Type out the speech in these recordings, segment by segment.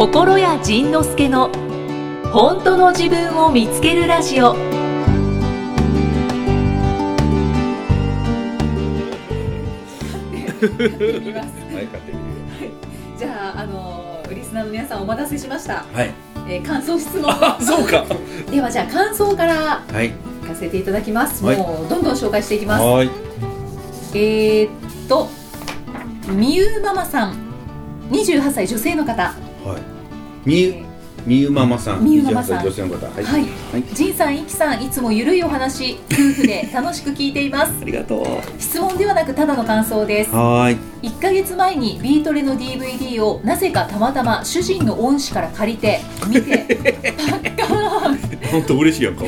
心谷仁之助の本当の自分を見つけるラジオ。じゃああのリスナーの皆さんお待たせしました、はい。えー感想質問あ、そうか。ではじゃあ感想からはい。聞かせていただきます、はいもうどんどん紹介していきますはい。えー、っとみゆママさん28歳女性の方、はい。みゆ、みゆママさん。みゆママさん28歳女性の方。はい。はいはい。仁さん、いきさんいつもゆるいお話夫婦で楽しく聞いていますありがとう。質問ではなくただの感想ですはーい。1ヶ月前にビートレの DVD をなぜかたまたま主人の恩師から借りて見てパッカーン本当嬉しいやんか。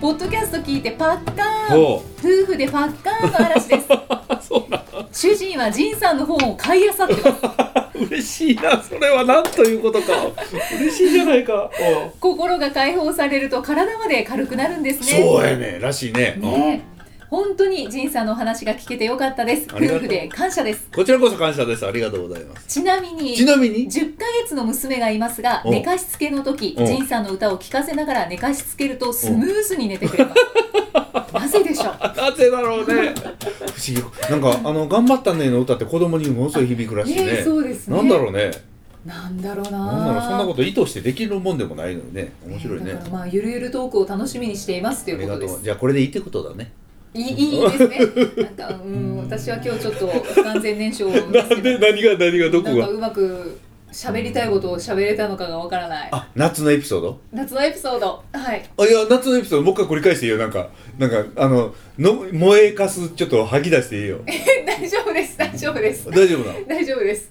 ポッドキャスト聞いてパッカーン。夫婦でパッカーンの嵐です。主人は仁さんの本を買い漁ってます嬉しいな。それはなんということか。嬉しいじゃないか。心が解放されると体まで軽くなるんですねそうやね。らしいね。ねえ本当に仁さんのお話が聞けてよかったです夫婦で感謝ですこちらこそ感謝です。ありがとうございます。ちなみにちなみに？10ヶ月の娘がいますがお寝かしつけの時お仁さんの歌を聴かせながら寝かしつけるとスムーズに寝てくれます なぜでしょう？なぜだろうね。不思議。なんか、あの、頑張ったねの歌って子供にものすごい響くらしいね。ねそうですねなんだろうね。なんだろうななんだろう、そんなこと意図してできるもんでもないのにね。面白いねまあゆるゆるトークを楽しみにしていますという。うことですじゃあ、これでいいってことだね。いいいいですねなんかうん私は今日ちょっと不完全燃焼ですけど何が何がどなんかうまく喋りたいことを喋れたのかがわからない。あ、夏のエピソード？夏のエピソード。はい。あ、いや、夏のエピソード、もう一回繰り返していいよ。なんか、なんか、あの、の燃えかす、ちょっと吐き出していいよ。大丈夫です。大丈夫です。大丈夫なの？大丈夫です。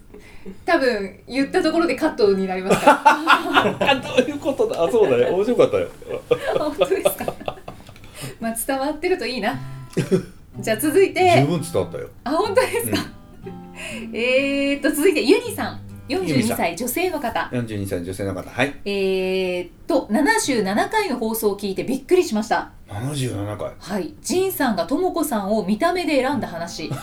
多分言ったところでカットになりますから。あ、どういうことだ。あ、そうだね。面白かったよ。本当ですか？まあ伝わってるといいな。じゃあ続い十て分伝わったよ。あ本当ですか、えーっと続いてユニさん42ユニさん歳女性の方42歳女性の方。はい。えーっと77回の放送を聞いてびっくりしました77回？はいジンさんがともこさんを見た目で選んだ話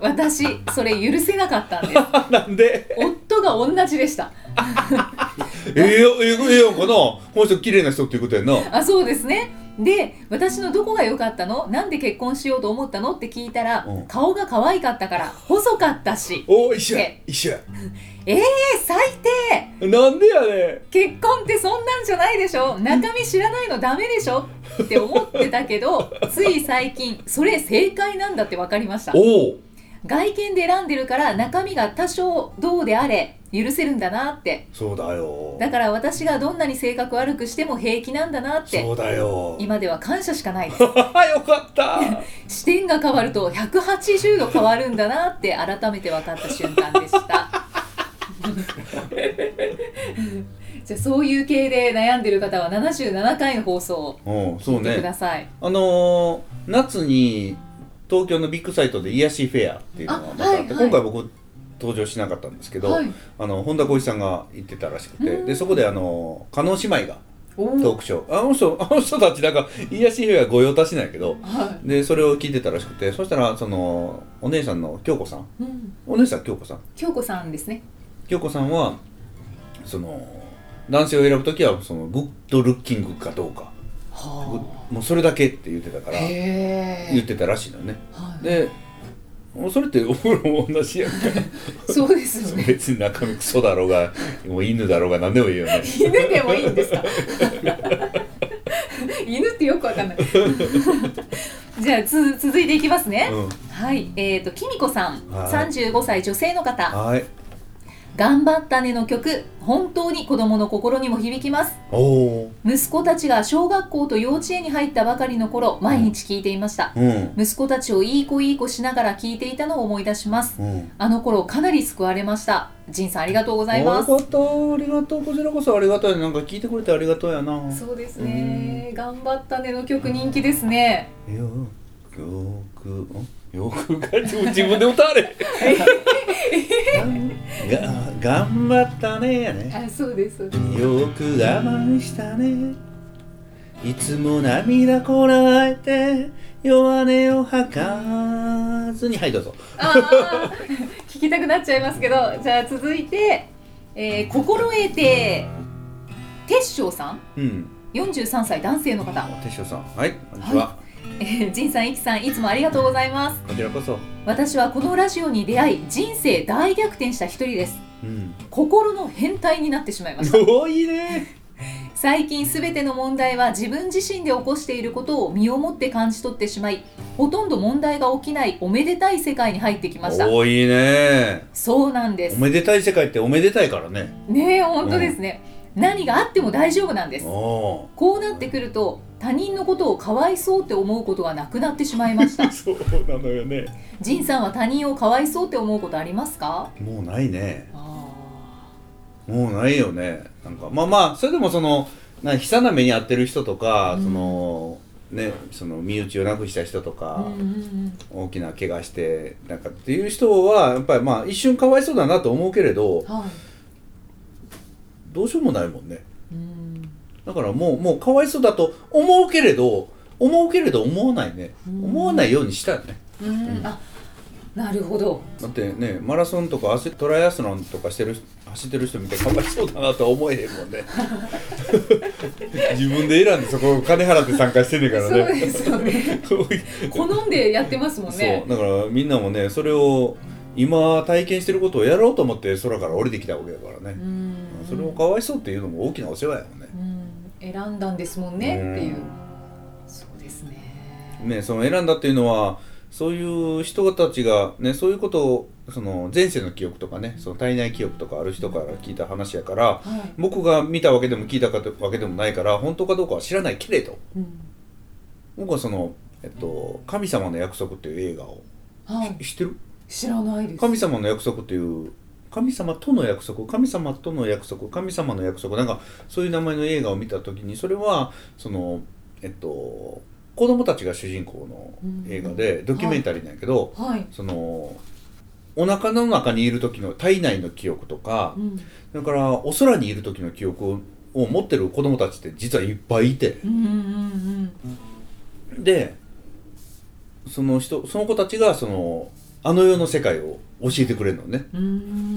私それ許せなかったんです なんで？夫が同じでした ええよ、ええええやんかな。この人綺麗な人っていうことやんな。あそうですねで私のどこが良かったの？なんで結婚しようと思ったの？って聞いたら、うん。顔が可愛かったから細かったし。お一緒や。で。一緒や。えー、最低。なんでやね結婚ってそんなんじゃないでしょ？中身知らないのダメでしょ？って思ってたけど つい最近それ正解なんだって分かりました。おお。外見で選んでるから中身が多少どうであれ許せるんだなってそうだよ。だから私がどんなに性格悪くしても平気なんだなってそうだよ。今では感謝しかないです よかった。視点が変わると180度変わるんだなって改めて分かった瞬間でした じゃあそういう系で悩んでる方は77回の放送を聞いてくだね。さい、あのー、夏に東京のビッグサイトで癒しフェアっていうのがまたあって、あはいはい今回僕登場しなかったんですけど、はい。あの本田浩一さんが行ってたらしくて、うん。でそこであの加納姉妹がおトークショー。あの人あの人たちなんか癒しフェア御用達なんやけどはでそれを聞いてたらしくてそしたらそのお姉さんの京子さん。い、うん、お姉さん京子さん。京子さんですね。京子さんはその男性を選ぶ時はそのグッドルッキングかどうか。グはもうそれだけって言ってたかあら言ってたらしいのよね。はい、でそれってお風呂も同じやんか。そうですよね。別に中身クソだろうがもう犬だろうが何でもいいよね。犬でもいいんですか？犬ってよくわかんない。じゃあつ続いていきますね、うん。はい。えー、ときみこさん、はい。35歳女性の方。はい頑張ったねの曲本当に子供の心にも響きます。息子たちが小学校と幼稚園に入ったばかりの頃毎日聞いていました、うん。息子たちをいい子いい子しながら聞いていたのを思い出します。うん。あの頃かなり救われました。ジンさんありがとうございます。ありがとうありがとう。こちらこそありがたい。なんか聞いてくれてありがとうやな。そうですね。頑張ったねの曲人気ですね。よくよくんよくが自分で歌われ が頑張ったねやね。あそうですそうです。よく我慢したね。いつも涙こらえて弱音を吐かずに。はいどうぞ。聞きたくなっちゃいますけどじゃあ続いて、えー心得て鉄匠さん。うん。43歳男性の方、手塩さん。はいこんにちは、えー、仁さんいきさんいつもありがとうございます。こちらこそ。私はこのラジオに出会い人生大逆転した一人です。うん。心の変態になってしまいました。おーいいね。最近すべての問題は自分自身で起こしていることを身をもって感じ取ってしまいほとんど問題が起きないおめでたい世界に入ってきました。おーいいね。そうなんです。おめでたい世界っておめでたいからね。ねえ本当ですね、何があっても大丈夫なんです。おこうなってくると他人のことをかわいそうって思うことがなくなってしまいました。ー そうなのよね。仁さんは他人をかわいそうって思うことありますか？もうないね。あもうないよね。なんかまあまあそれでもそのな悲惨な目に遭ってる人とか、うん。そのねその身内を亡くした人とーかうん、うん大きな怪我してなんかっていう人はやっぱりまあ一瞬かわいそうだなと思うけれどうんはい。どうしようもないもんね。うんだからもうもうかわいそうだと思うけれど思うけれど思わないね。うん。思わないようにしたよね。うん。あなるほど。だってねマラソンとかトライアスロンとかしてる走ってる人見てかわいそうだなとは思えへんもんね。自分で選んでそこ金払って参加してんねんからそうねですよね。好んでやってますもんね。そう。だからみんなもねそれを今体験してることをやろうと思って空から降りてきたわけだからね、うん。それをかわいそうっていうのも大きなお世話やもんね。うん選んだんですもんねっていう。うんそうですね。ねその選んだっていうのはそういう人たちがねそういうことをその前世の記憶とかねその体内記憶とかある人から聞いた話やからはい。僕が見たわけでも聞いたわけでもないから本当かどうかは知らないけれどうん。僕はその、えっと「神様の約束」っていう映画を。はい。知ってる？知らないです。神様の約束っていう神様との約束神様との約束神様の約束なんかそういう名前の映画を見た時にそれはそのえっと子供たちが主人公の映画でドキュメンタリーなんやけど、はい。そのお腹の中にいる時の体内の記憶とかうん。だからお空にいる時の記憶をを持ってる子供たちって実はいっぱいいて。でその人その子たちがそのあの世の世界を教えてくれるのね。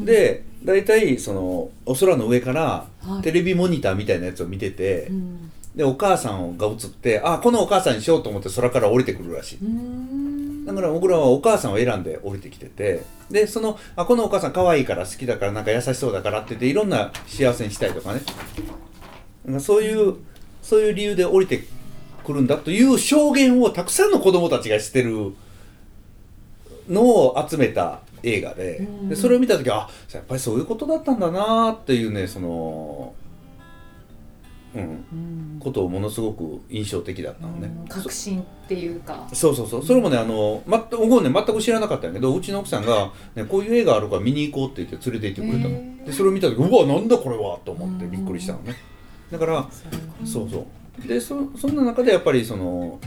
で大体そのお空の上からはい。テレビモニターみたいなやつを見てて、うん。でお母さんが映ってあこのお母さんにしようと思って空から降りてくるらしい。うん。だから僕らはお母さんを選んで降りてきててでそのあこのお母さん可愛いから好きだからなんか優しそうだからって言っていろんな幸せにしたいとかね。かそういうそういう理由で降りてくるんだという証言をたくさんの子供たちがしてるのを集めた映画で。うん。でそれを見た時はあやっぱりそういうことだったんだなっていうねそのうん。うん。ことをものすごく印象的だったのね。うん。確信っていうか。そうそうそう。それもねあの全く僕もね全く知らなかったんやけどうちの奥さんが、ね、こういう映画あるから見に行こうって言って連れて行ってくれたの。へー。でそれを見た時うわなんだこれはと思ってびっくりしたのね。だからそうそう。でそそんな中でやっぱりその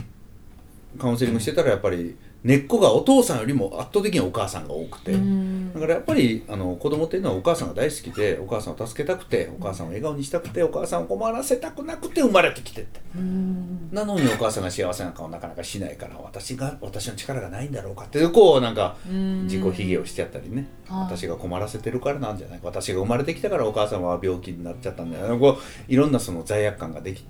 カウンセリングしてたらやっぱり根っこがお父さんよりも圧倒的にお母さんが多くて、うん。だからやっぱりあの子供っていうのはお母さんが大好きでお母さんを助けたくてお母さんを笑顔にしたくてお母さんを困らせたくなくて生まれてきてって。うん。なのにお母さんが幸せな顔なかなかしないから私が私の力がないんだろうかっていうこうなんかうん。自己卑下をしてやったりね、はい私が困らせてるからなんじゃないか。私が生まれてきたからお母さんは病気になっちゃったんじゃないこういろんなその罪悪感ができ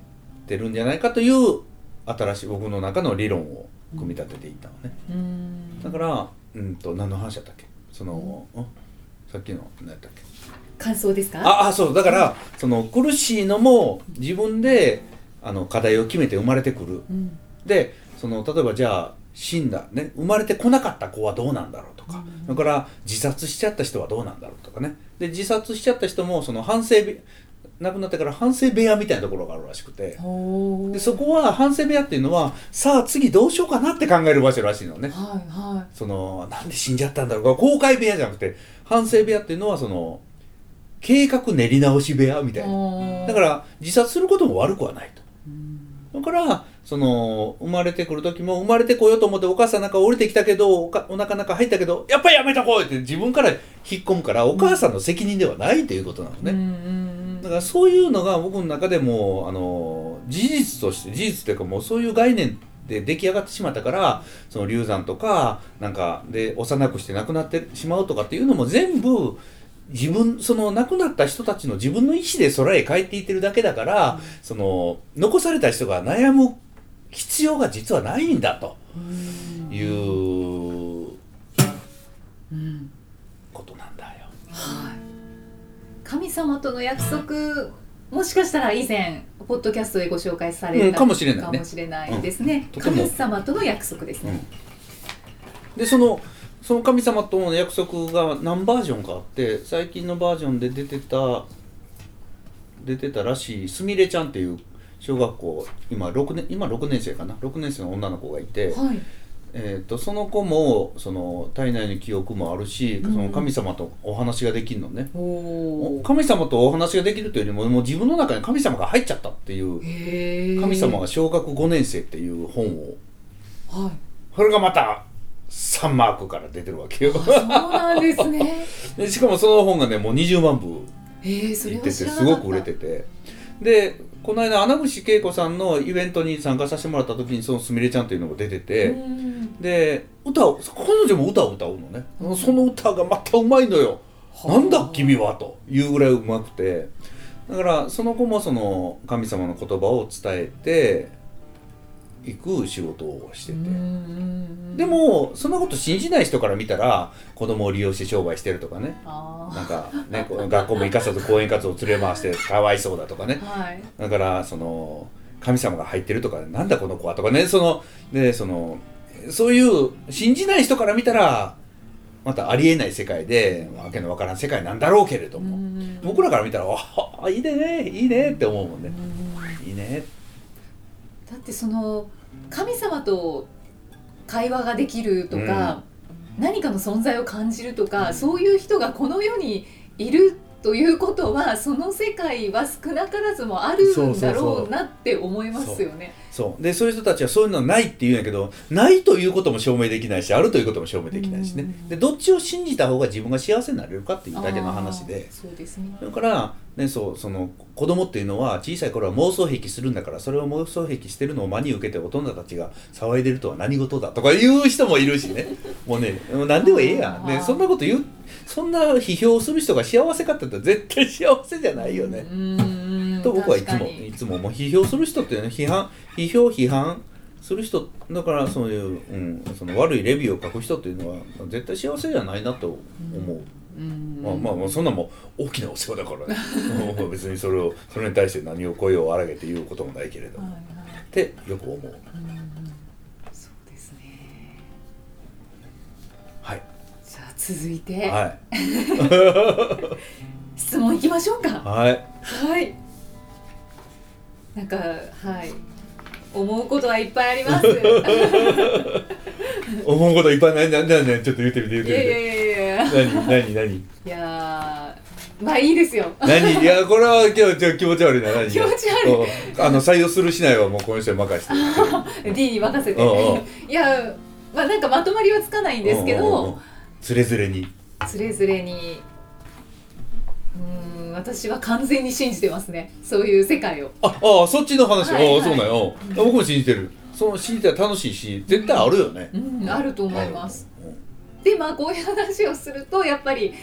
てるんじゃないかという新しい僕の中の理論を組み立てていったのね、うん。だからうんと何の話だったっけ？その、うん。さっきの何やったっけ？感想ですか？ああそう。だからその苦しいのも自分であの課題を決めて生まれてくる。うん。でその例えばじゃあ死んだ、ね、生まれてこなかった子はどうなんだろうとか、うん。それから自殺しちゃった人はどうなんだろうとかね。で自殺しちゃった人もその反省部亡くなってから反省部屋みたいなところがあるらしくて。でそこは反省部屋っていうのはさあ次どうしようかなって考える場所らしいのね。はいはそのなんで死んじゃったんだろうか。公開部屋じゃなくて反省部屋っていうのはその計画練り直し部屋みいたいな。なだから自殺することも悪くはないと。うん。だからその生まれてくる時も生まれてこようと思ってお母さんなんか降りてきたけどおかお腹の中入ったけどやっぱりやめとこうって自分から引っ込むからお母さんの責任ではないということなのね、だからそういうのが僕の中でもあの事実として事実というかもうそういう概念で出来上がってしまったからその流産とかなんかで幼くして亡くなってしまうとかっていうのも全部自分その亡くなった人たちの自分の意思で空へ帰っていってるだけだから、その残された人が悩む必要が実はないんだという神様との約束もしかしたら以前ポッドキャストでご紹介されたうんかもしれないね。かもしれないですね、うん。神様との約束ですね、でそのその神様との約束が何バージョンかあって最近のバージョンで出てた出てたらしいすみれちゃんっていう小学校今6年今6年生かな？6年生の女の子がいて、はいえー、とその子もその体内の記憶もあるし、うん。その神様とお話ができるのね、神様とお話ができるというよりももう自分の中に神様が入っちゃったっていう神様が小学5年生っていう本を。はい。それがまた3マークから出てるわけよ。あそうなんですね。でしかもその本がねもう20万部いっててすごく売れてて。でこの間穴口恵子さんのイベントに参加させてもらった時にそのすみれちゃんっていうのが出てて、うん。で歌を彼女も歌を歌うのね、その歌がまたうまいのよ、なんだ君はというぐらいうまくて。だからその子もその神様の言葉を伝えていく仕事をしてて、うんでもそんなこと信じない人から見たら子供を利用して商売してるとかね。あなんかね学校も行かさず講演活動を連れ回してかわいそうだとかね。ーはい。だからその神様が入ってるとかなんだこの子はとかね。そのでそのそういう信じない人から見たらまたありえない世界でわけのわからん世界なんだろうけれども、うん僕らから見たら「あいいねいいね」って思うもんね。う、んいいねだってその神様と会話ができるとか、何かの存在を感じるとか、そういう人がこの世にいるということはその世界は少なからずもあるんだろうなって思いますよね。そうでそういう。人たちはそういうのはないって言うんやけどないということも証明できないしあるということも証明できないしね。うん。でどっちを信じた方が自分が幸せになれるかっていうだけの話あでーそうですね。だから、ね、そうその子供っていうのは小さい頃は妄想癖するんだからそれを妄想癖してるのを真に受けて大人たちが騒いでるとは何事だとか言う人もいるしね。もうね何でもええやん、ね、そんなこと言うそんな批評をする人が幸せかって言ったら絶対幸せじゃないよね。うんと僕はいつもいつももう批評する人ってね批判批評批判する人だからそういう、うん、その悪いレビューを書く人っていうのは絶対幸せじゃないなと思う。うんまあまあまあそんなもん大きなお世話だから。ね 別にそれをそれに対して何を声を荒げて言うこともないけれども、はいはい。ってよく思う続いて、はい。質問いきましょうか。はい。はい。なんかはい。思うことはいっぱいあります。思うこといっぱいないなんだねちょっと言ってみて言っいやいやてみていやいや。何何何？いやーまあいいですよ。何？いやこれは今日ちょ気持ち悪いな何気持ち悪い。うんあの採用するしないはもうこの人に任せて。D に任せて。いやまあなんかまとまりはつかないんですけうんうんうつれづれに。つれづれに。うーん私は完全に信じてますね。そういう世界を。ああそっちの話、はいはい。ああそうなんよ、うん僕も信じてる。その信じたら楽しいし絶対あるよね、うんあると思います。うん。でまあこういう話をするとやっぱり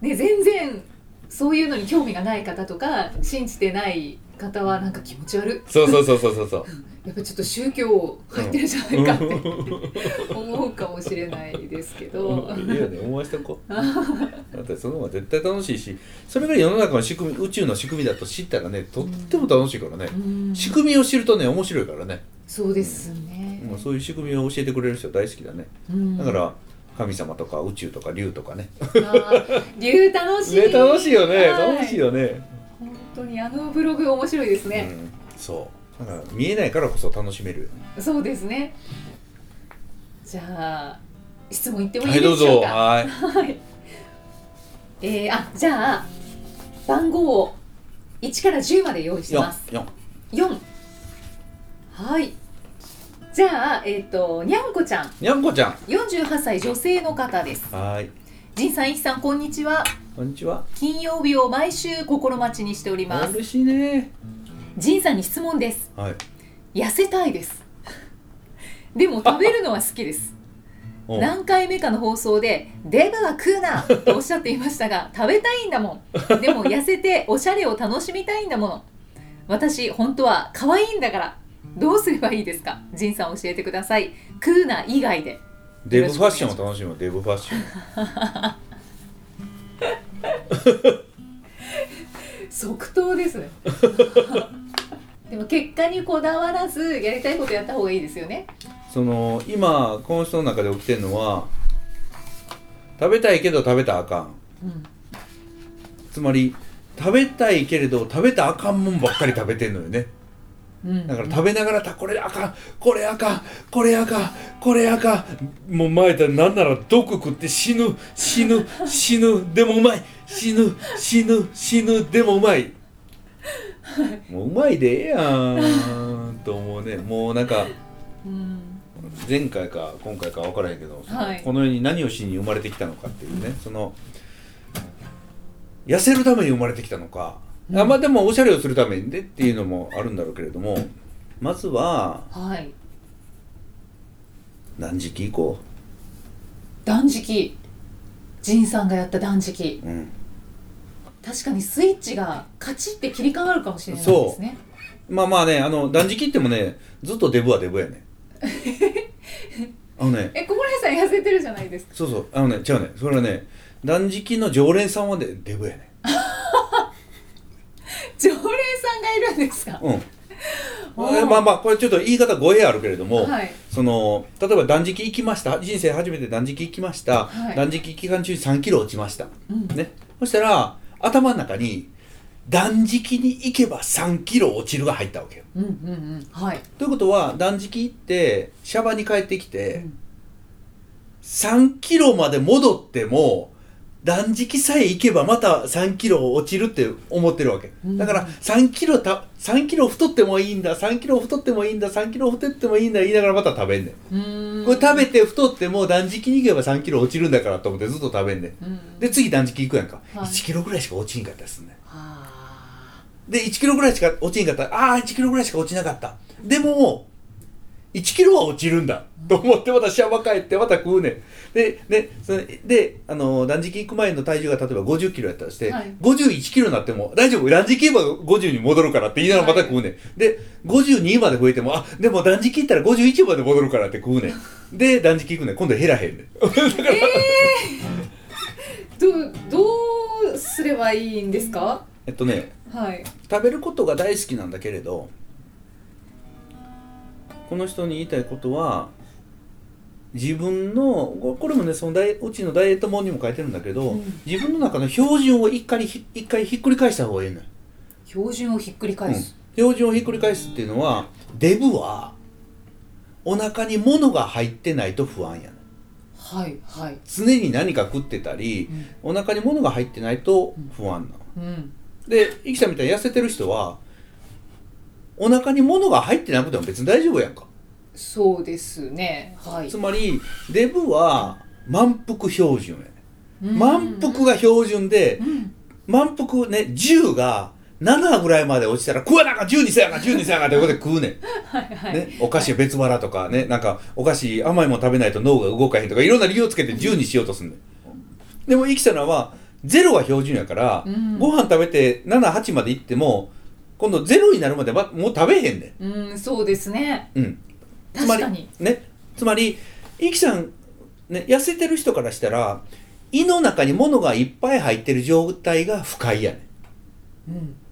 ね全然そういうのに興味がない方とか信じてない方はなんか気持ち悪い。そうそうそうそうそうそう やっぱちょっと宗教入ってるんじゃないかって思うかもしれないですけど。いいよね思わせておこう。だってその方が絶対楽しいしそれが世の中の仕組み宇宙の仕組みだと知ったらねとっても楽しいからね、うん。仕組みを知るとね面白いからね、そうですね、もうそういう仕組みを教えてくれる人大好きだね。うん。だから神様とか宇宙とか竜とかね。竜楽しい、ね楽しいよね、はい。楽しいよね、本当にあのブログ面白いですね、うん、そうだから見えないからこそ楽しめるそうですねじゃあ質問いってもいいでしょうか？ぞはいはい。えー、あ、じゃあ、番号を1から10まで用意してます。四4。はい。じゃあ、えっ、と、にゃんこちゃん、にゃんこちゃん48歳女性の方です。はいじんさん、いきさん、こんにちは。こんにちは金曜日を毎週心待ちにしております。嬉しいねじんさんに質問です。はい。痩せたいです。でも食べるのは好きです。うん。何回目かの放送で「デブは食うな!」とおっしゃっていましたが 食べたいんだもん。でも痩せておしゃれを楽しみたいんだもの。私本当は可愛いんだから。どうすればいいですか？ジンさん教えてください。食うな以外で。デブファッションを楽しむ。デブファッション。即答ですねでも結果にこだわらずやりたいことやった方がいいですよね。その今この人の中で起きてるのは食べたいけど食べたらあかん。うん。つまり食べたいけれど食べたらあかんもんばっかり食べてんのよね。うん。だから食べながらたこれあかんこれあかんこれあかんこれあかん。もう前だなんなら毒食って死ぬ死ぬ死ぬでもうまい。死ぬ死ぬ死ぬでもうまいもううまいでええやんと思うね。もうなんかうん。前回か今回か分からへんけど、はい。この世に何をしに生まれてきたのかっていうね。その痩せるために生まれてきたのか、あまあでもおしゃれをするためにでっていうのもあるんだろうけれどもまずははい。断食行こ断食。ジンさんがやった断食。う、うん、確かにスイッチがカチッて切り替わるかもしれないですね。まあまあねあの断食ってもねずっとデブはデブやね あのね。え小林さん痩せてるじゃないですか。そうそう。あのね違うね。それはね断食の常連さんはねデブやね 常連さんがいるんですか？うん。まあまあこれちょっと言い方語弊あるけれども、はい。その例えば断食行きました。人生初めて断食行きました、はい。断食期間中に3キロ落ちました、うん。ね、そしたら頭の中に断食に行けば3キロ落ちるが入ったわけよ。うんうんうん。はい。ということは断食行ってシャバに帰ってきて、うん。3キロまで戻っても断食さえ行けばまた3キロ落ちるって思ってるわけ。うん。だから3キロた3キロ太ってもいいんだ3キロ太ってもいいんだ3キロ太ってもいいんだ言いながらまた食べんねん。これ食べて太っても断食に行けば3キロ落ちるんだからと思ってずっと食べんねん。うん。で次断食行くやんか、はい。1キロぐらいしか落ちんかったですね。あで1キロぐらいしか落ちんかった。ああー1キロぐらいしか落ちなかった。でも1キロは落ちるんだ。と思ってまたシャワ帰ってまた食うねん。ででそれであの断食行く前の体重が例えば50キロやったとして、はい。51キロになっても大丈夫？断食行けば50に戻るからって言いながらまた食うねん、で52まで増えてもあでも断食行ったら51まで戻るからって食うねん。で断食行くねん。今度減らへんねん。ー。どどうすればいいんですか？えっとねはい。食べることが大好きなんだけれどこの人に言いたいことは自分のここれもねそのダイうちのダイエット本にも書いてるんだけど、うん。自分の中の標準を一回ひ一回ひっくり返した方がいいのよ、標準をひっくり返す、うん。標準をひっくり返すっていうのはデブはお腹に物が入ってないと不安やねはいはい。常に何か食ってたり、お腹に物が入ってないと不安なの、うん。で生きたみたいに痩せてる人はお腹に物が入ってなくても別に大丈夫やんか。そうですね。はい。つまりデブは満腹標準やね、うん。満腹が標準でうん。満腹ね10が7ぐらいまで落ちたら食わなあかん12せやが12せやがってことで食うねん、はいはい、ね、お菓子別腹とかねなんかお菓子甘いもん食べないと脳が動かへんとかいろんな理由をつけて10にしようとすんねん。でも生きたのは0は標準やから、うん。ご飯食べて78までいっても今度0になるまでまもう食べへんねん。うんそうですね。うん、つまり確かに。ね。つまりイキさん、ね、痩せてる人からしたら胃の中に物がいっぱい入ってる状態が不快やね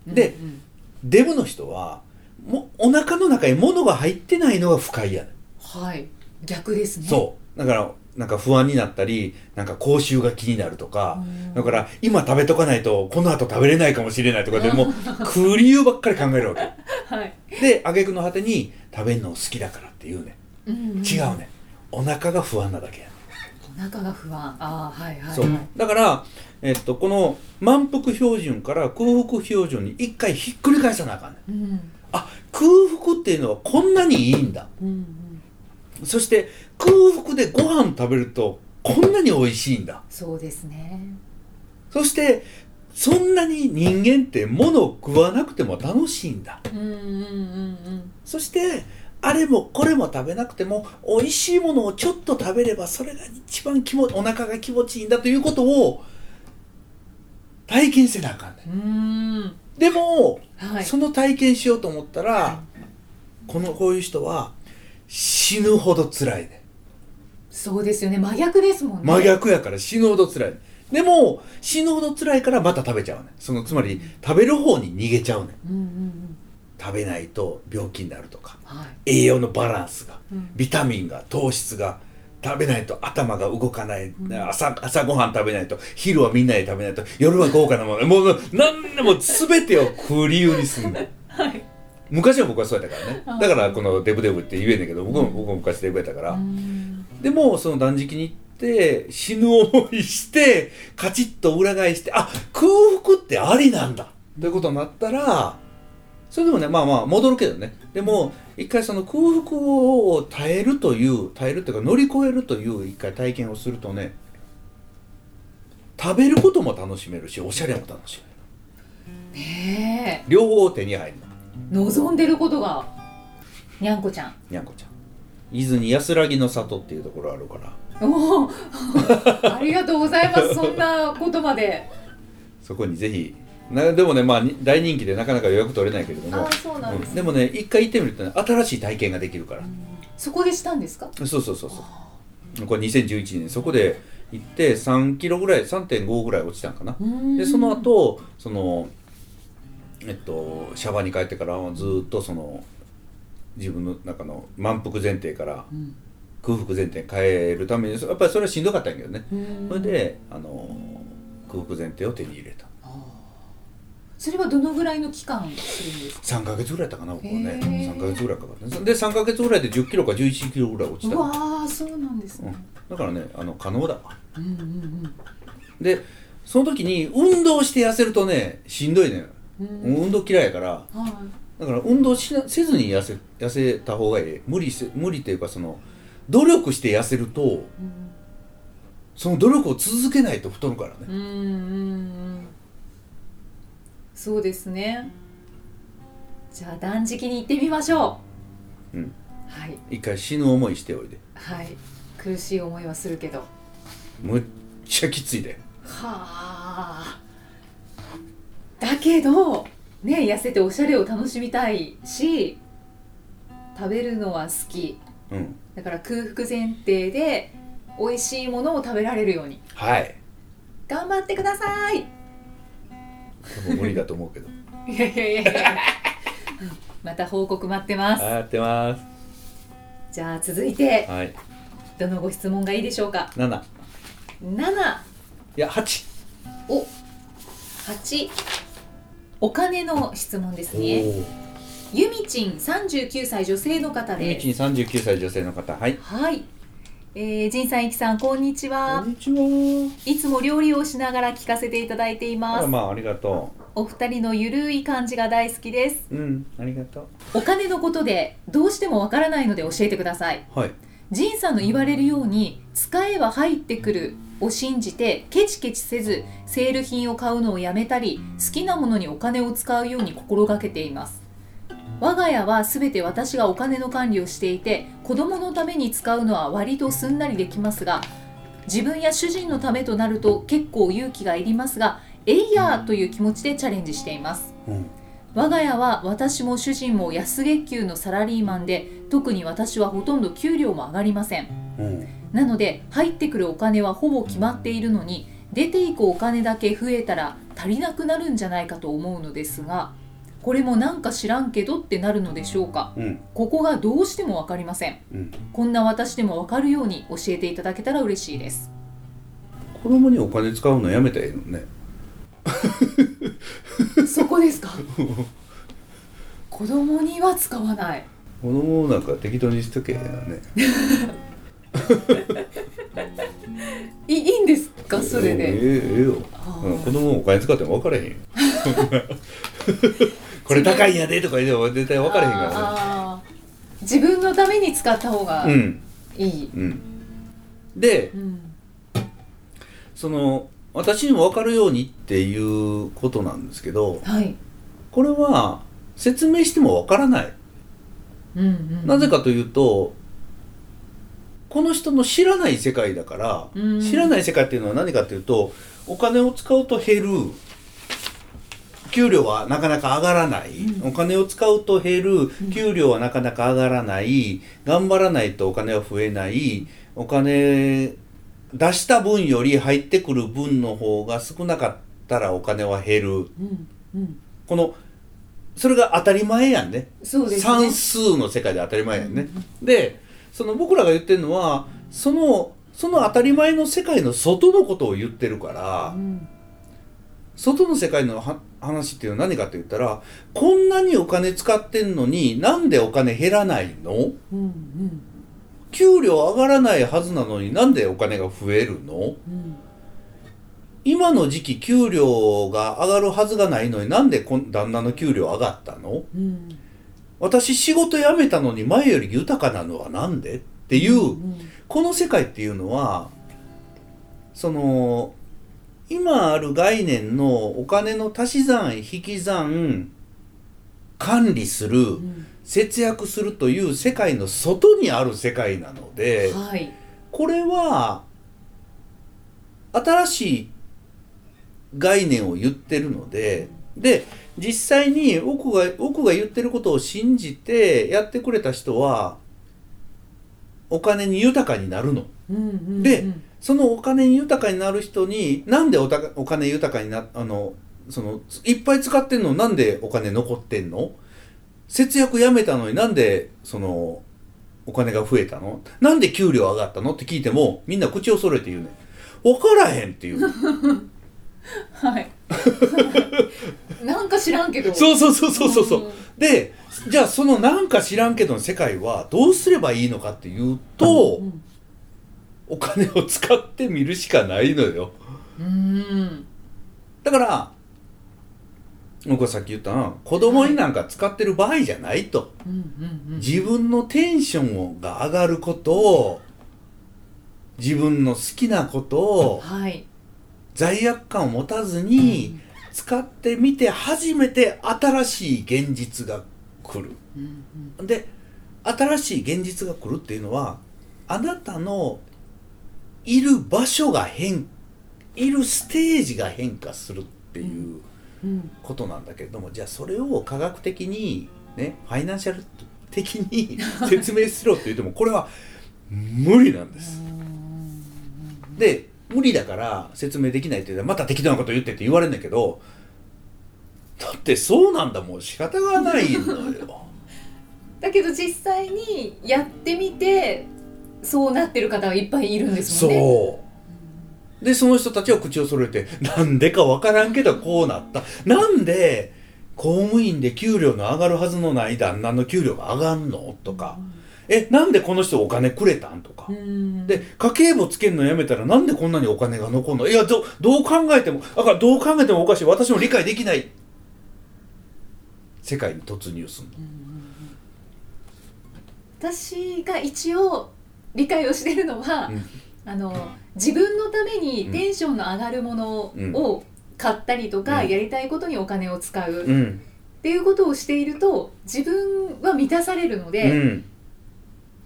うんでうん。んデブの人はもお腹の中に物が入ってないのが不快やねはい。逆ですん、ね。そう。だからなんか不安になったりなんか口臭が気になるとかうん。だから今食べとかないとこの後食べれないかもしれないとかでもう食う理由ばっかり考えるわ はい、けで挙句の果てに食べるの好きだからって言うね。んうん。うん違うね。んお腹が不安なだけやお腹が不安。ああはいはいはい。そう。だから、えっと、この満腹標準から空腹標準に一回ひっくり返さなあかんねん。うん。あ空腹っていうのはこんなにいいんだ。うんうん。そして空腹でご飯食べるとこんなに美味しいんだ。そうですね。そしてそんなに人間って物を食わなくても楽しいんだ。うんうんうんうん。そしてあれもこれも食べなくても美味しいものをちょっと食べればそれが一番気持お腹が気持ちいいんだということを体験せなあかんねん。でも、はい。その体験しようと思ったらこのこういう人は死ぬほど辛いねそうですよね。真逆ですもんね。真逆やから死ぬほど辛い。でも死ぬほど辛いからまた食べちゃうねそのつまり食べる方に逃げちゃうねうんうんうん。食べないと病気になるとか。はい。栄養のバランスがうん。ビタミンが糖質が食べないと頭が動かない、ん。朝朝ごはん食べないと昼はみんなで食べないと夜は豪華なもの。もう何でも全てを食う理由にすんねん。はい。昔は僕はそうやったからね。だからこのデブデブって言えんねんけど僕も僕も昔デブやったから、うんでもその断食に行って死ぬ思いしてカチッと裏返してあ空腹ってありなんだ。ということになったらそれでもねまあまあ戻るけどね。でも一回その空腹を耐えるという耐えるっていうか乗り越えるという一回体験をするとね食べることも楽しめるしおしゃれも楽しめる。ね両方手に入る望んでることがにゃんこちゃん。にゃんこちゃん伊豆に安らぎの里っていうところあるからおお ありがとうございます。そんなことまで。そこにぜひ。なでもねまあに大人気でなかなか予約取れないけれども。あそうなんですね。うん。でもね一回行ってみるとね新しい体験ができるから、そこでしたんですか？そうそうそうそう。これ2011年そこで行って3キロぐらい3.5ぐらい落ちたんかな。でその後そのえっとシャバに帰ってからはずーっとその自分の中の満腹前提からうん。空腹前提に変えるためにやっぱりそれはしんどかったんやけどね。うん。それであの空腹前提を手に入れた。それはどのぐらいの期間するんですか？3ヶ月ぐらいやったかな僕はね。へー3ヶ月ぐらいかかったで3ヶ月ぐらいで1 0キロか1 1キロぐらい落ちた。うわーそうなんですね、だからねあの可能だ。わうん、うんうん。でその時に運動して痩せるとねしんどいねうん。運動嫌いやからはいだから運動しなせずに痩せ痩せた方がいい無理せ無理っていうかその努力して痩せるとうんその努力を続けないと太るからね。うんうんうん。そうですね。じゃあ断食に行ってみましょう。ん。うはい。一回死ぬ思いしておいで。はい。苦しい思いはするけど。はむっちゃきついで。あ。だけどね痩せておしゃれを楽しみたいし食べるのは好き。うん。だから空腹前提で美味しいものを食べられるように。はい。頑張ってください。無理だと思うけど。いやいやいやまた報告待ってます。やってます。じゃあ続いてはい。どのご質問がいいでしょうか？7 7いや8お8お金の質問ですおねーゆみちん39歳女性の方ゆみちんです39歳女性の方はい。はい。えー、仁さんいきさんこんにちこはんにちは。いつも料理をしながら聞かせていただいていあます。らまあありがとお二人のゆるい感じが大好きです。ううんありがとお金のことでどうしてもわからないので教えてください。うはい。仁さんの言われるように使えば入ってくるを信じてケチケチせずセール品を買うのをやめたり好きなものにお金を使うように心がけています。我が家は全て私がお金の管理をしていて子供のために使うのは割とすんなりできますが自分や主人のためとなると結構勇気がいりますがえいやーという気持ちでチャレンジしています。うん。我が家は私も主人も安月給のサラリーマンで特に私はほとんど給料も上がりません。うん。なので入ってくるお金はほぼ決まっているのに出ていくお金だけ増えたら足りなくなるんじゃないかと思うのですがこれもなんか知らんけどってなるのでしょうか。うん。ここがどうしても分かりません。うん。こんな私でも分かるように教えていただけたら嬉しいです。子供にお金使うのやめたらいいのね そこですか？子供には使わない。子供なんか適当にしとけやね。いいいんですか？それええでええよ、あうん、ー子供もお金使っても分からへんよ。これ高いんやでとか言っても絶対分からへんかあー。自分のために使った方がいい、うん。でうん。その私にも分かるようにっていうことなんですけどはい。これは説明しても分からない。うんうんなぜかというとこの人の知らない世界だから、うん。知らない世界っていうのは何かというとお金を使うと減る。給料はなかなか上がらない、うん。お金を使うと減る。給料はなかなか上がらない。頑張らないとお金は増えない。お金出した分より入ってくる分の方が少なかったらお金は減る。うんうん。このそれが当たり前やんね。そうですね。算数の世界で当たり前やんね、でその僕らが言ってるのはそのその当たり前の世界の外のことを言ってるから、うん外の世界のは話っていうのは何かって言ったらこんなにお金使ってんのになんでお金減らないの？うんうん給料上がらないはずなのになんでお金が増えるの？うん今の時期給料が上がるはずがないのになんでこん旦那の給料上がったの？うん私仕事辞めたのに前より豊かなのはなんでっていう、うん。この世界っていうのはその今ある概念のお金の足し算引き算管理するうん節約するという世界の外にある世界なのではい。これは新しい概念を言ってるのでで実際に奥が奥が言ってることを信じてやってくれた人はお金に豊かになるの。うんうんでうん。そのお金に豊かになる人になんでおたお金豊かになあのそのいっぱい使ってんの？なんでお金残ってんの？節約やめたのになんでそのお金が増えたの？なんで給料上がったの？って聞いてもみんな口を揃えて言うねん。分からへんっていう はい。なんか知らんけど。そうそうそうそうそうそう。うん。でじゃあそのなんか知らんけどの世界はどうすればいいのかっていうと、うん。お金を使ってみるしかないのよ。うん。だから僕はさっき言ったな子供になんか使ってる場合じゃないと、うんうんうん。自分のテンションが上がることを自分の好きなことをはい。罪悪感を持たずに使ってみて初めて新しい現実が来る。うんで新しい現実が来るっていうのはあなたのいる場所が変いるステージが変化するっていう。うんことなんだけれどもじゃあそれを科学的にねファイナンシャル的に 説明しろって言ってもこれは無理なんです。で無理だから説明できないって言ったらまた適当なこと言ってって言われるんだけどだってそうなんだもん仕方がないのよ。だけど実際にやってみてそうなってる方はいっぱいいるんですもんねそう。で、その人たちは口を揃えて、なんでかわからんけどこうなった。なんで、公務員で給料の上がるはずのない旦那の給料が上がんの？とか、え、なんでこの人お金くれたん？とかう。んで、家計簿つけるのやめたらなんでこんなにお金が残るの？いや、どどう考えても、だからどう考えてもおかしい。私も理解できない。世界に突入するの。私が一応理解をしてるのは、うんあの自分のためにテンションの上がるものを買ったりとか、うんやりたいことにお金を使うっうん。ていうことをしていると自分は満たされるのうで、ん。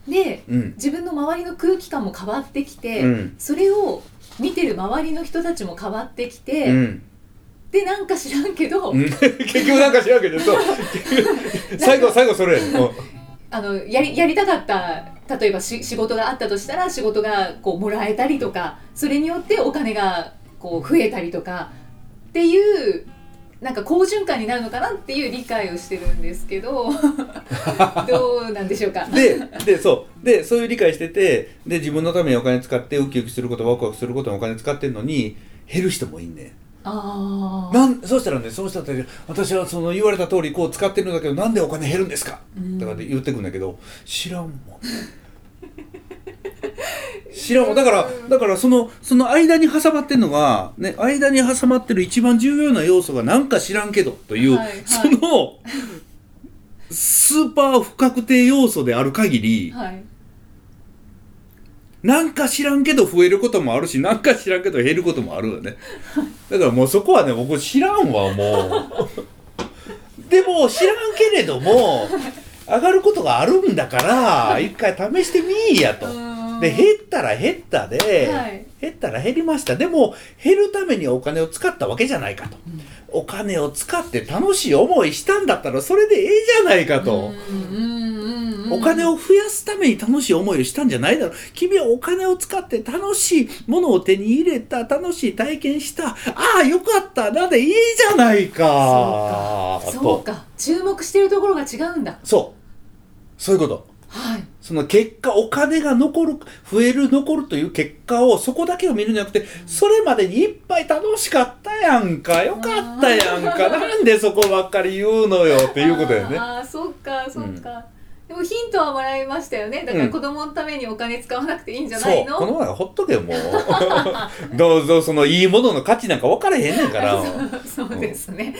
でうん。自分の周りの空気感も変わってきて、うん。それを見てる周りの人たちも変わってきて、うん。でなんか知らんけど、うん 結局なんか知らんけど。最後、最後それ。うんあのやりやりたかった例えばし仕事があったとしたら仕事がこうもらえたりとかそれによってお金がこう増えたりとかっていうなんか好循環になるのかなっていう理解をしてるんですけど どうなんでしょうか。ででそう。でそういう理解しててで自分のためにお金使ってウキウキすることワクワクすることにお金使ってんのに減る人もいんねんなんそうしたらねそうしたら私はその言われた通りこう使ってるんだけどなんでお金減るんですか？うん。とかで言ってくんだけど知らんもん。知らんもん。だからだからそのその間に挟まってるのがね間に挟まってる一番重要な要素がなんか知らんけどという、はいはい。そのスーパー不確定要素である限り、はい。なんか知らんけど増えることもあるし、なんか知らんけど減ることもあるよね。だからもうそこはね、僕知らんわ、もう。でも知らんけれども、上がることがあるんだから一回試してみいやと。で減ったら減ったで、はい。減ったら減りました。でも減るためにお金を使ったわけじゃないかと、うんお金を使って楽しい思いしたんだったらそれでええじゃないかと、お金を増やすために楽しい思いをしたんじゃないだろう。君はお金を使って楽しいものを手に入れた楽しい体験した。ああよかった。なんでいいじゃないか。そうか。そうか。注目してるところが違うんだ。そう。そういうことはい。その結果お金が残る増える残るという結果をそこだけを見るんじゃなくてそれまでにいっぱい楽しかったやんか。よかったやんか。なんでそこばっかり言うのよっていうことだよね。ああそっかそっか、でもヒントはもらいましたよね。だからうん。子供のためにお金使わなくていいんじゃないの、この前ほっとけよもう。どうぞそのいいものの価値なんか分からへんねんから。そうですね、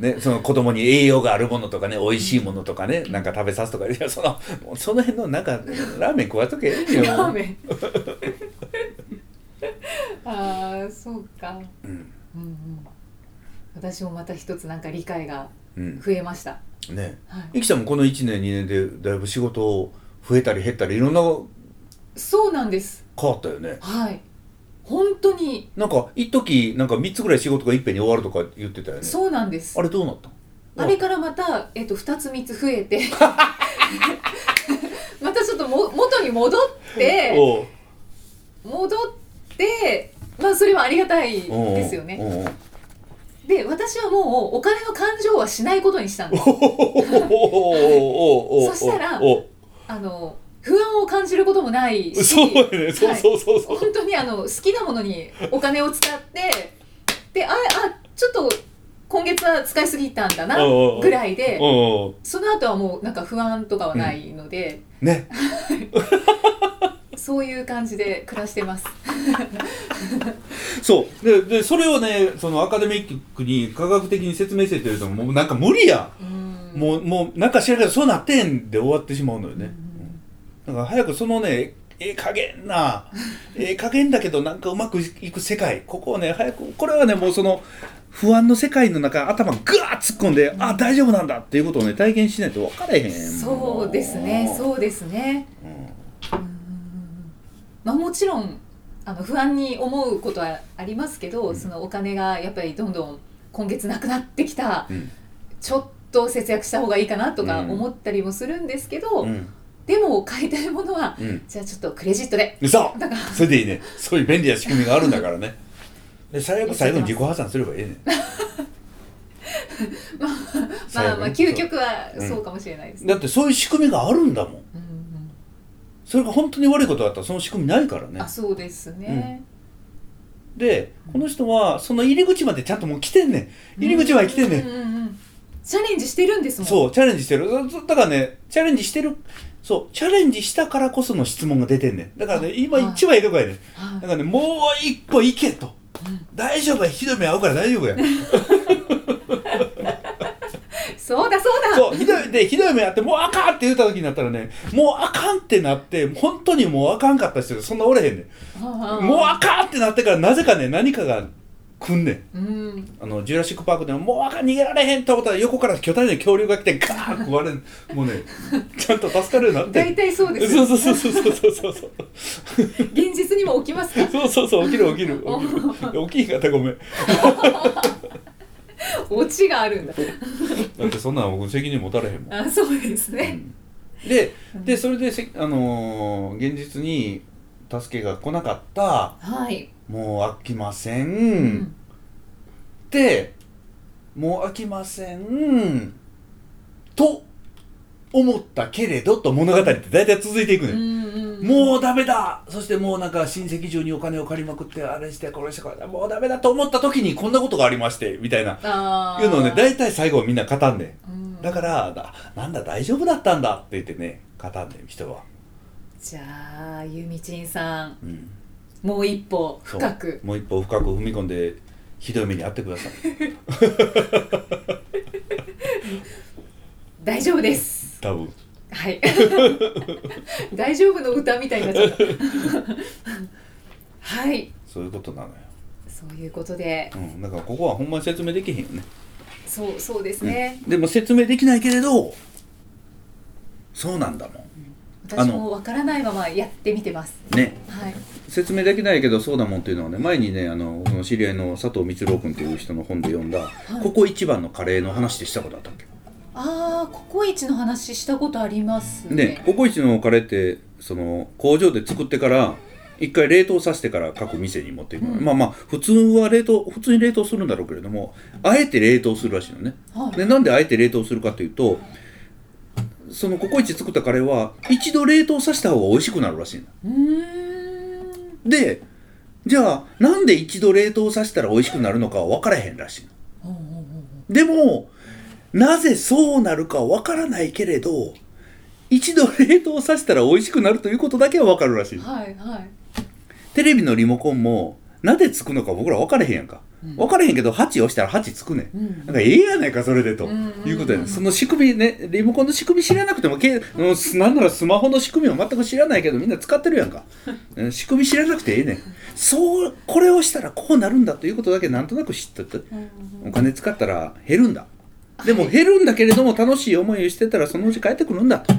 ね、その子供に栄養があるものとかね美味しいものとかねなんか食べさすとか。いやそのその辺のなんかラーメン食わしとけラーメン。ああそうか。うん。うんうん。私もまた一つなんか理解がうん増えました、ね。はい、いきちゃんもこの1年2年でだいぶ仕事増えたり減ったりいろんなそうなんです。変わったよね。はい。本当に。なんか一時なんか3つぐらい仕事がいっぺんに終わるとか言ってたよね。そうなんです。あれどうなった？のあれからまた、えっと、2つ3つ増えて。またちょっとも元に戻って戻ってまあそれはありがたいですよねで私はもうお金の感情はしないことにしたんですそしたらあの不安を感じることもないしそうやねそうそうそうそう、本当にあの好きなものにお金を使ってでああちょっと今月は使いすぎたんだなぐらいでその後はもうなんか不安とかはないので、ねそういう感じで暮らしてます。そう。ででそれをねそのアカデミックに科学的に説明してって言うともうなんか無理や。うん。んもうもうなんか知らんけどそうなってんで終わってしまうのよね、うん。だから早くそのねええ加減な ええ加減だけどなんかうまくいく世界。ここをね早くこれはねもうその不安の世界の中頭グワーッ突っ込んで、あ大丈夫なんだっていうことをね体験しないと分からへん。そうですね、そうですね。うん。うん。まあもちろんあの不安に思うことはありますけど、うん。そのお金がやっぱりどんどん今月なくなってきた、うん。ちょっと節約した方がいいかなとかうん。思ったりもするんですけど、うん。でも買いたいものは、うん。じゃあちょっとクレジットで。そうだか。らそれでいいね。そういう便利な仕組みがあるんだからね。で最悪最後に自己破産すればええねん。まあまあ究極はそうかもしれないです、だってそういう仕組みがあるんだもんそれが本当に悪いことだったらその仕組みないからね。あそうですね、でこの人はその入り口までちゃんともう来てんねん。入り口まで来てんねん、ううんうんチャレンジしてるんですもん。そうチャレンジしてる。そだからねチャレンジしてる。そうチャレンジしたからこその質問が出てんねん。だからね今はい。一番いいとこやねん。はい。だからねもう一歩行けと、うん。大丈夫や。ひどい目合うから大丈夫やそうだそうだ。そうひどいでひどい目やってもうあかんって言った時になったらねもうあかんってなって本当にもうあかんかった人そんなおれへんねん。もうあかんってなってからなぜかね何かが来んねん、うん、あのジュラシック・パークでももうあかん逃げられへんと思ったら横から巨大な恐竜が来てガーッ食われん。もうねちゃんと助かるようになって。大体そうですそうそうそうそうそうそうそう。現実にも起きますか？そうそうそう起きる起きる。起きる。起きひんかったごめん。オチがあるんだ。だってそんなん僕責任持たれへんもん。あそうですね、ででそれでせ、あのー現実に助けが来なかった。はい、もう飽きません、うん。でもう飽きません。と思ったけれどと物語って大体続いていくね、うんんもうダメだ。そしてもうなんか親戚中にお金を借りまくってあれしてこれしてこれ。もうダメだと思った時にこんなことがありましてみたいな。いうのをね大体最後はみんな語んねうん。んだからだなんだ大丈夫だったんだって言ってね語んねん人は、じゃあゆみちんさん。うん、もう一歩深く。もう一歩深く踏み込んでひどい目に遭ってください。大丈夫です多分はい。大丈夫の歌みたいになっちゃった。はい。そういうことなのよ、そういうことで。うん、だからここはほんまに説明できへんよね。そうそうですね、でも説明できないけれどそうなんだも私もわからないままやってみてます。んね。はい。説明できないけどそうだもんっていうのはね前にねあの知り合いの佐藤光郎君っていう人の本で読んだ、ここ一番のカレーの話でしたことあったっけ？ココイチの話したことありますね。ねココイチのカレーってその工場で作ってから一回冷凍させてから各店に持っていくの、うん。まあまあ普通は冷凍普通に冷凍するんだろうけれどもあえて冷凍するらしいのね。はい。でなんであえて冷凍するかというとそのココイチ作ったカレーは一度冷凍させた方が美味しくなるらしいの。でじゃあなんで一度冷凍させたら美味しくなるのかは分からへんらしいの。でもなぜそうなるかは分からないけれど一度冷凍させたら美味しくなるということだけは分かるらしい。のはいはい。テレビのリモコンもなぜつくのか僕ら分からへんやんか、分からへんけど8押したら8つくねん、うん。なんかええやないかそれでと、うんうんうんいうことやねその仕組みねリモコンの仕組み知らなくてもけうんすなんならスマホの仕組みを全く知らないけどみんな使ってるやんか。うん仕組み知らなくてええねん。そうこれをしたらこうなるんだということだけなんとなく知って。てうん。お金使ったら減るんだでもはい減るんだけれども楽しい思いをしてたらそのうち帰ってくるんだと。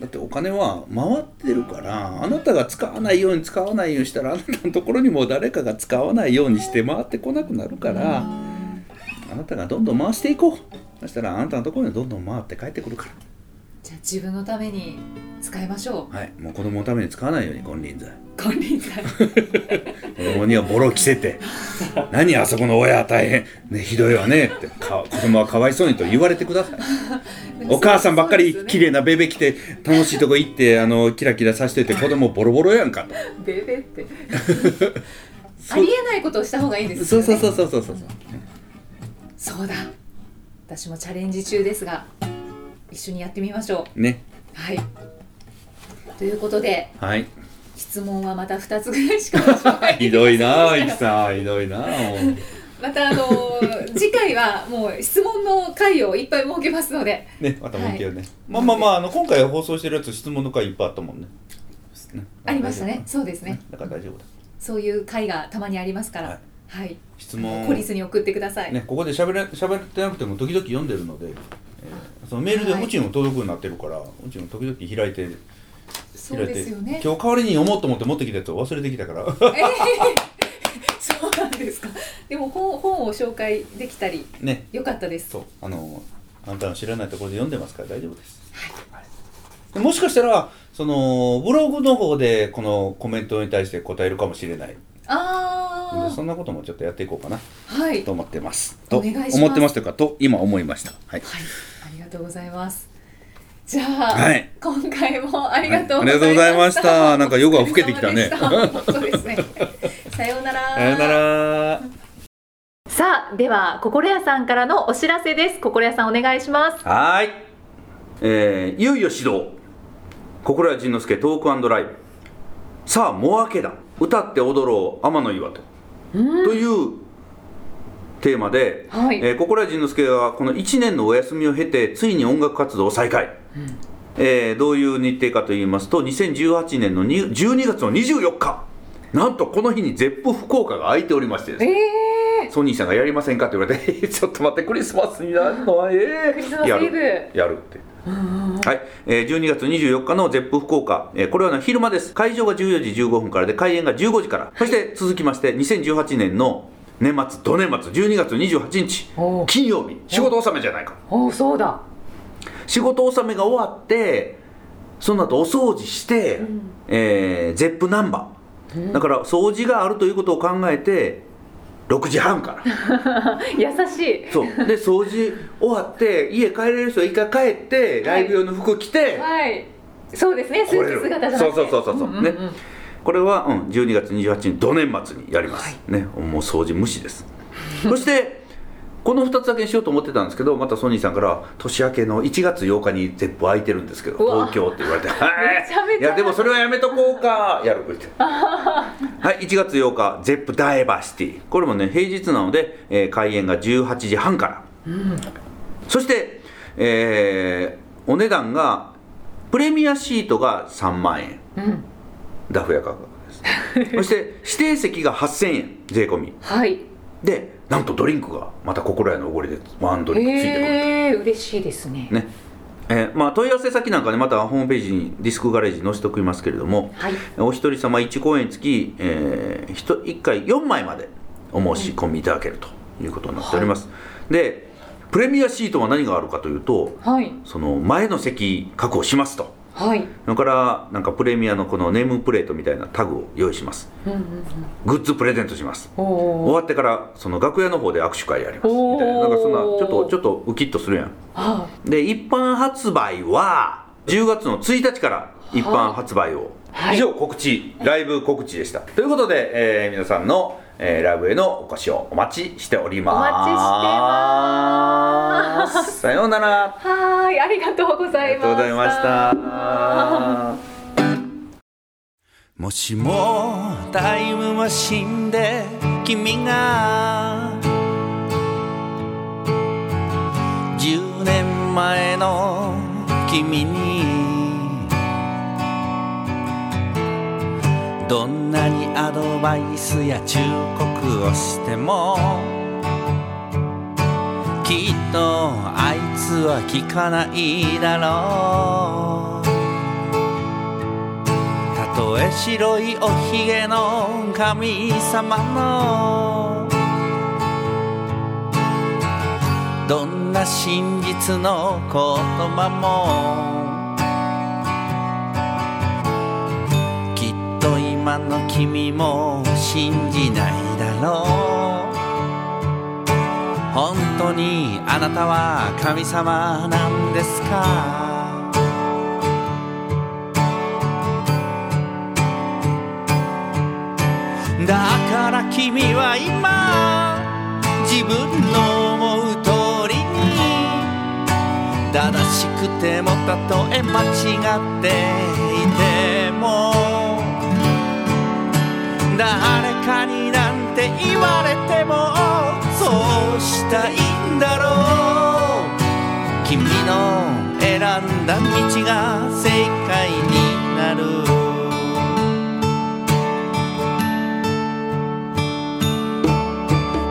だってお金は回ってるからあなたが使わないように使わないようにしたらあなたのところにも誰かが使わないようにして回ってこなくなるからあなたがどんどん回していこう。そしたらあなたのところにどんどん回って帰ってくるかじゃあ自分のために使いましょらはい。もう子供のために使わないように金輪際。う金輪際。子供にはボロ着せて。何あそこの親は大変、ね、ひどいわねって。か子供はかわいそうにと言われてください。お母さんばっかり綺麗なベベ着て楽しいとこ行ってあのキラキラさせてて子供ボロボロやんかと。ベベって。ありえないことをした方がいいですよね。そうそうそうそうそうそう。そうだ。私もチャレンジ中ですが一緒にやってみましょね。うはい。ということではい。質問はまた2つぐらいしか ひどいなあいきさん。ひどいなまたあのー 次回はもう質問の回をいっぱい設けますので。うねまたもう一回ね、まあまあまああの今回放送してるやつ質問の回いっぱいあったもんね。ねありましたね。そうですね。だから大丈夫だ。そういう回がたまにありますから。はい。はい、質問。懲りずに送ってください、ね、ここで喋れ喋ってなくても時々読んでるので、えーそのメールではい。うちにも届くようになってるから、うちも時々開いてそう開いてですよね。今日代わりに読もうと思って持ってきたやつを忘れてきたから。えー そうなんですか。でも本本を紹介できたりね。よかったです。そう。あのあなたの知らないところで読んでますから大丈夫です、はい。でもしかしたらそのブログの方でこのコメントに対して答えるかもしれない。あでそんなこともちょっとやっていこうかな。あはい。と思ってます。とお願いします。思ってますというかと今思いました。はい。はい、がとうございます。じゃあ、はい。今回もありがとうはい。ありがとうございました。なんか夜が更けてきたね。そうですね。さようなら。さよなら。さあでは心屋さんからのお知らせです。心屋さんお願いします。はーい、えーいよいよ始動。心谷仁之助トークライブ。さあもう明けだ。歌って踊ろう。天の岩戸というテーマで、はい。えー心谷仁之助はこの1年のお休みを経てついに音楽活動を再開、えーどういう日程かと言いますと2018年のに12月の24日。なんとこの日にゼップ福岡が空いておりましてですね。えソニーさんがやりませんかって言われて ちょっと待ってクリスマスになるのはええクリスマスイブ。やる。やるって。はい、えー12月24日のゼップ福岡、えーこれは、ね、昼間です。会場が14時15分からで開演が15時から。そして続きまして2018年の年末土年末12月28日おう金曜日仕事納めじゃないか。おそうだ。仕事納めが終わってその後お掃除して、えーゼップナンバー、だから掃除があるということを考えて6時半から。優しい。そう。で掃除終わって家帰れる人は一回帰ってライブ用の服着て、はい。そうですね。スーツ姿じゃなくて。そうそうそうそう、んんん。ねこれは、うん、12月28日土年末にやります、ねもう掃除無視です。そしてこの2つだけにしようと思ってたんですけどまたソニーさんから年明けの1月8日にゼップ空いてるんですけど東京って言われて「は いめちゃめちゃい。やでもそれはやめとこうか」やるって。はい1月8日ゼップダイバーシティ。これもね平日なので、えー開演が18時半から。そして、えーお値段がプレミアシートが3万円、ダフ屋価格です。そして指定席が8000円税込み。はい。でなんとドリンクがまた心屋のおごりでワンドリンクついてくるへえ嬉しいですね。ね。えーまあ、問い合わせ先なんかねまたホームページにディスクガレージに載せておきますけれども、はい。お一人様1公演につき、えー、1, 1回4枚までお申し込みいただけるということになっております、でプレミアシートは何があるかというとはい。その前の席確保しますとはい。それからなんかプレミアのこのネームプレートみたいなタグを用意します。うんうんうん。グッズプレゼントします。お終おわってからその楽屋の方で握手会やりますみたいな。なんかそんなちょっとちょっとウキッとするやん。はで一般発売は10月の1日から一般発売を、はい。以上告知ライブ告知でした。ということで、えー皆さんの、えーライブへのお越しをお待ちしております。お待ちしてます。さようなら。はーいありがとうござありいました。がとうございました。もしもタイムマシンで君が10年前の君にどんなにアドバイスや忠告をしてもきっとあいつは聞かないだろう。たとえ白いおひげの神様のどんな真実の言葉も君も信じないだろう。本当にあなたは神様なんですか？だから君は今自分の思う通りに正しくてもたとえ間違っていても誰かになんて言われてもそうしたいんだろう。君の選んだ道が正解になる。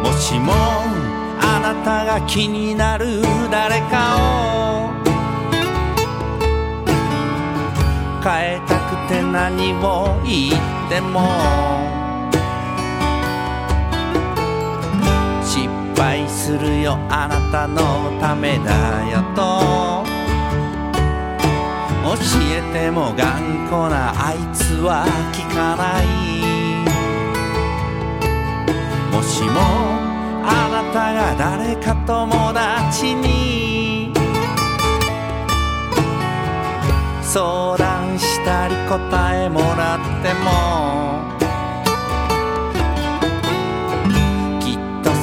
もしもあなたが気になる誰かを変えたくて何を言ってもするよあなたのためだよと。教えても頑固なあいつは聞かない。もしもあなたが誰か友達に。相談したり答えもらっても。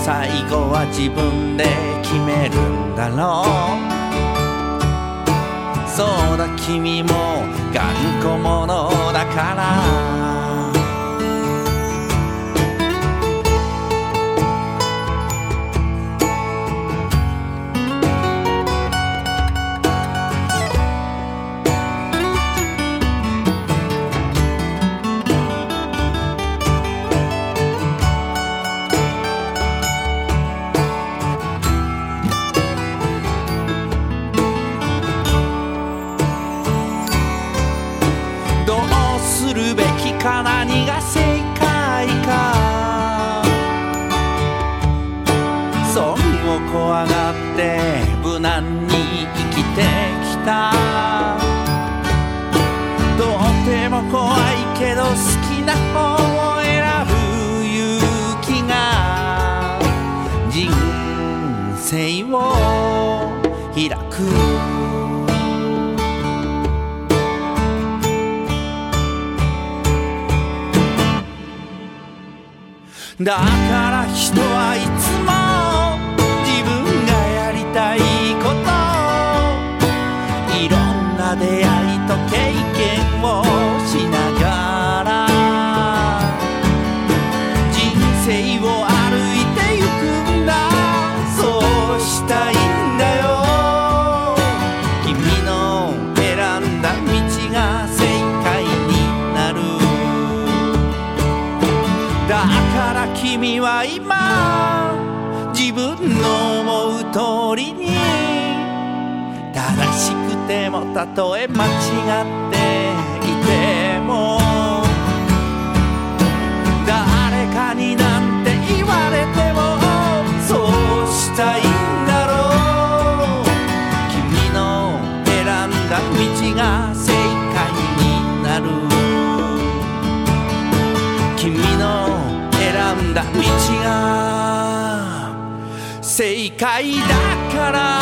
最後は自分で決めるんだろう。そうだ君も頑固者だから。だたとえ間違っていても誰かになんて言われてもそうしたいんだろう。君の選んだ道が正解になる。君の選んだ道が正解だから。